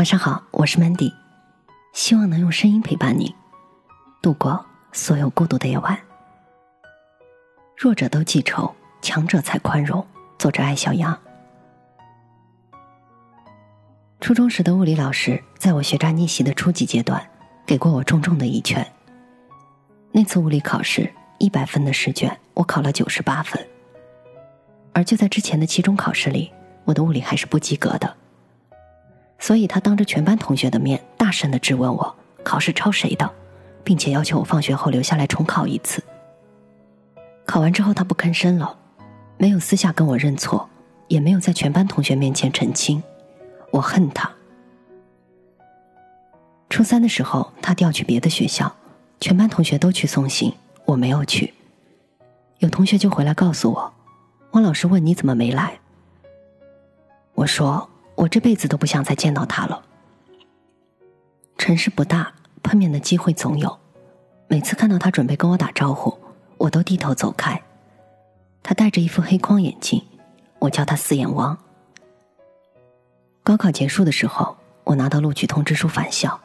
晚上好，我是 Mandy，希望能用声音陪伴你度过所有孤独的夜晚。弱者都记仇，强者才宽容。作者：艾小羊。初中时的物理老师，在我学渣逆袭的初级阶段，给过我重重的一拳。那次物理考试，一百分的试卷，我考了九十八分。而就在之前的期中考试里，我的物理还是不及格的。所以他当着全班同学的面，大声的质问我考试抄谁的，并且要求我放学后留下来重考一次。考完之后，他不吭声了，没有私下跟我认错，也没有在全班同学面前澄清。我恨他。初三的时候，他调去别的学校，全班同学都去送行，我没有去。有同学就回来告诉我，汪老师问你怎么没来。我说。我这辈子都不想再见到他了。城市不大，碰面的机会总有。每次看到他准备跟我打招呼，我都低头走开。他戴着一副黑框眼镜，我叫他四眼王。高考结束的时候，我拿到录取通知书返校，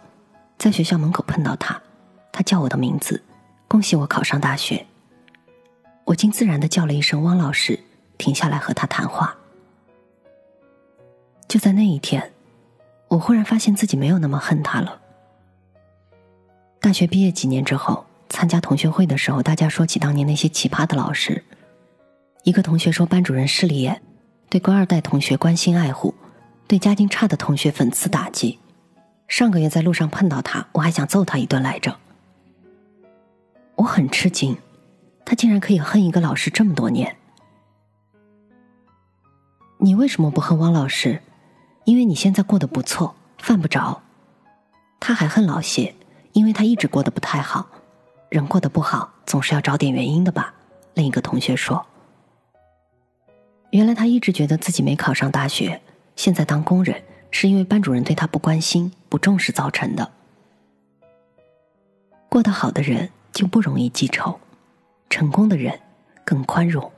在学校门口碰到他，他叫我的名字，恭喜我考上大学。我竟自然的叫了一声汪老师，停下来和他谈话。就在那一天，我忽然发现自己没有那么恨他了。大学毕业几年之后，参加同学会的时候，大家说起当年那些奇葩的老师。一个同学说班主任势利眼，对官二代同学关心爱护，对家境差的同学讽刺打击。上个月在路上碰到他，我还想揍他一顿来着。我很吃惊，他竟然可以恨一个老师这么多年。你为什么不恨汪老师？因为你现在过得不错，犯不着。他还恨老谢，因为他一直过得不太好。人过得不好，总是要找点原因的吧？另一个同学说。原来他一直觉得自己没考上大学，现在当工人，是因为班主任对他不关心、不重视造成的。过得好的人就不容易记仇，成功的人更宽容。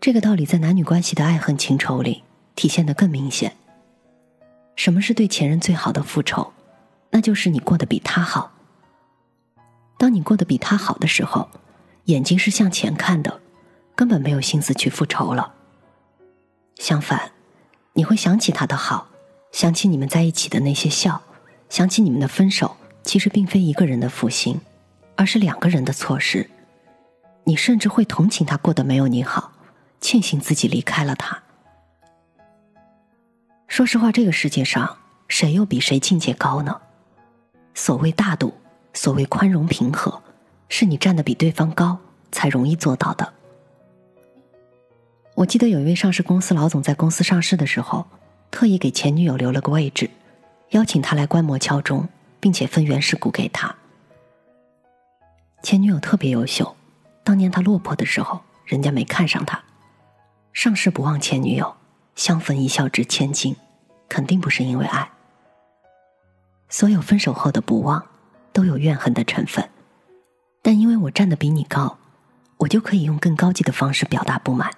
这个道理在男女关系的爱恨情仇里体现的更明显。什么是对前任最好的复仇？那就是你过得比他好。当你过得比他好的时候，眼睛是向前看的，根本没有心思去复仇了。相反，你会想起他的好，想起你们在一起的那些笑，想起你们的分手其实并非一个人的负心，而是两个人的错失。你甚至会同情他过得没有你好，庆幸自己离开了他。说实话，这个世界上谁又比谁境界高呢？所谓大度，所谓宽容平和，是你站得比对方高才容易做到的。我记得有一位上市公司老总在公司上市的时候，特意给前女友留了个位置，邀请她来观摩敲钟，并且分原始股给她。前女友特别优秀，当年他落魄的时候，人家没看上他，上市不忘前女友，相逢一笑值千金。肯定不是因为爱。所有分手后的不忘，都有怨恨的成分。但因为我站得比你高，我就可以用更高级的方式表达不满。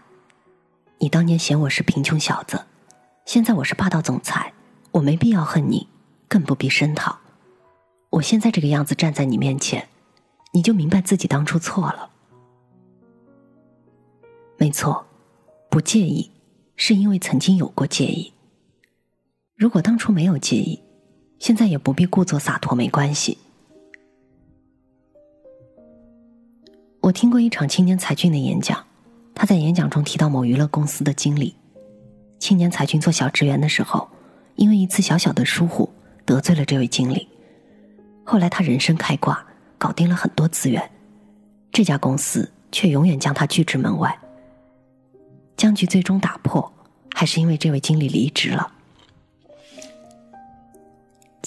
你当年嫌我是贫穷小子，现在我是霸道总裁，我没必要恨你，更不必声讨。我现在这个样子站在你面前，你就明白自己当初错了。没错，不介意，是因为曾经有过介意。如果当初没有介意，现在也不必故作洒脱，没关系。我听过一场青年才俊的演讲，他在演讲中提到某娱乐公司的经理。青年才俊做小职员的时候，因为一次小小的疏忽得罪了这位经理。后来他人生开挂，搞定了很多资源，这家公司却永远将他拒之门外。僵局最终打破，还是因为这位经理离职了。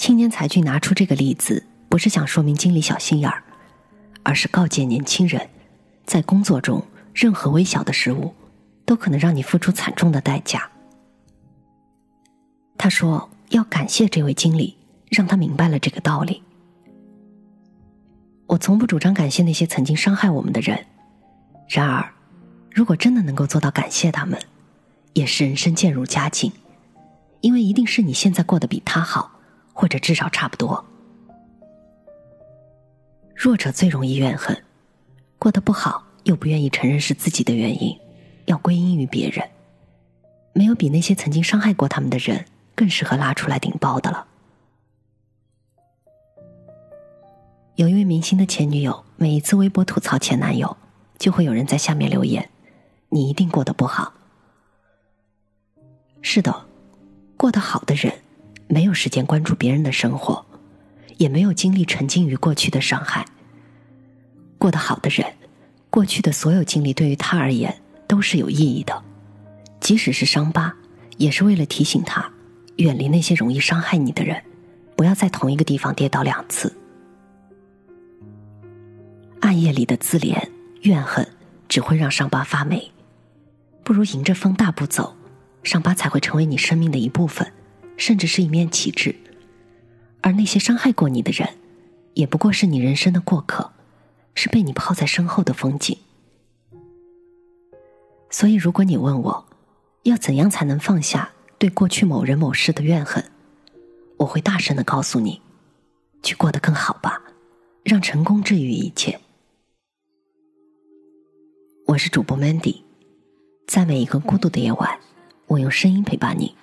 青年才俊拿出这个例子，不是想说明经理小心眼儿，而是告诫年轻人，在工作中任何微小的失误，都可能让你付出惨重的代价。他说要感谢这位经理，让他明白了这个道理。我从不主张感谢那些曾经伤害我们的人，然而，如果真的能够做到感谢他们，也是人生渐入佳境，因为一定是你现在过得比他好，或者至少差不多。弱者最容易怨恨，过得不好又不愿意承认是自己的原因，要归因于别人。没有比那些曾经伤害过他们的人更适合拉出来顶包的了。有一位明星的前女友，每一次微博吐槽前男友，就会有人在下面留言：“你一定过得不好。”是的，过得好的人，没有时间关注别人的生活，也没有精力沉浸于过去的伤害。过得好的人，过去的所有经历对于他而言都是有意义的，即使是伤疤，也是为了提醒他，远离那些容易伤害你的人，不要在同一个地方跌倒两次。暗夜里的自怜怨恨，只会让伤疤发霉。不如迎着风大步走，伤疤才会成为你生命的一部分，甚至是一面旗帜。而那些伤害过你的人，也不过是你人生的过客，是被你抛在身后的风景。所以，如果你问我，要怎样才能放下对过去某人某事的怨恨，我会大声的告诉你：去过得更好吧，让成功治愈一切。我是主播 Mandy，在每一个孤独的夜晚，我用声音陪伴你，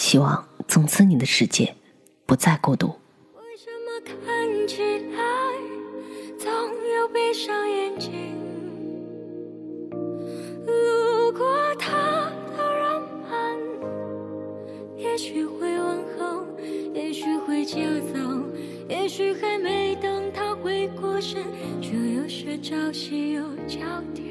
希望从此你的世界不再孤独。为什么看起来总有闭上眼睛？路过他的人们，也许会问候，也许会就走，也许还没等他回过神，就又是朝夕又交替。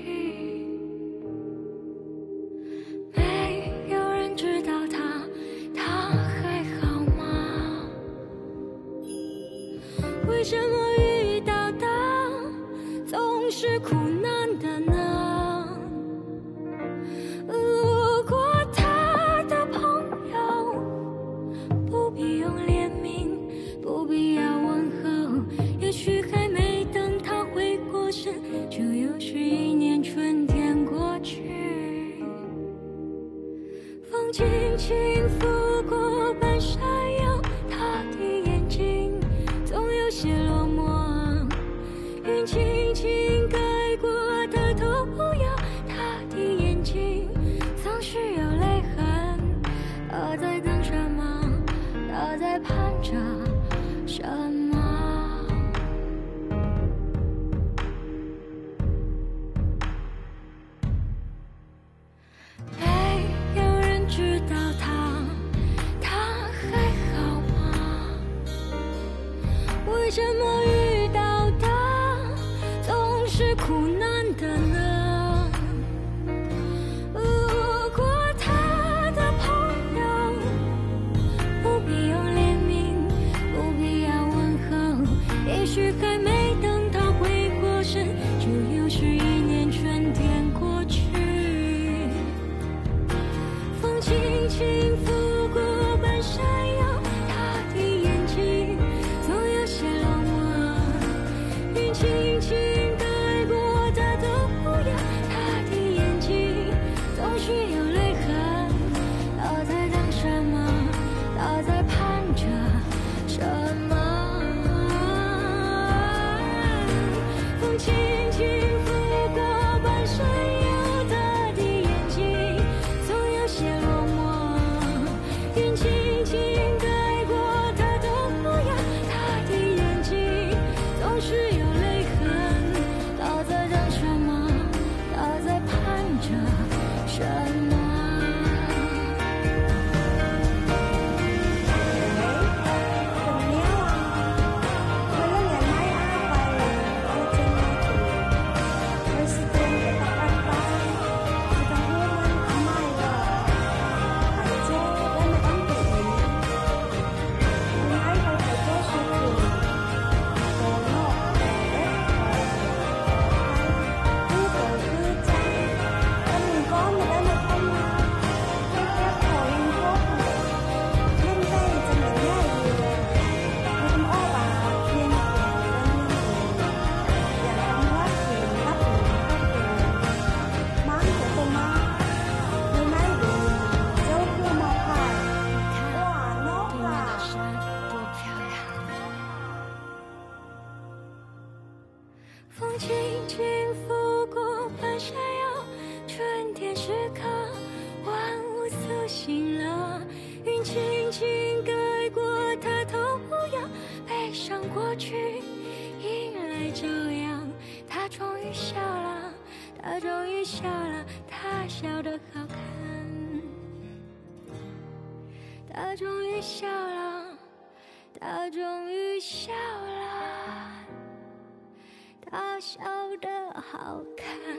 轻轻盖过他头扬，背上过去，迎来朝阳。他终于笑了，他终于笑了，他笑得好看。他终于笑了，他终于笑了，他笑得好看。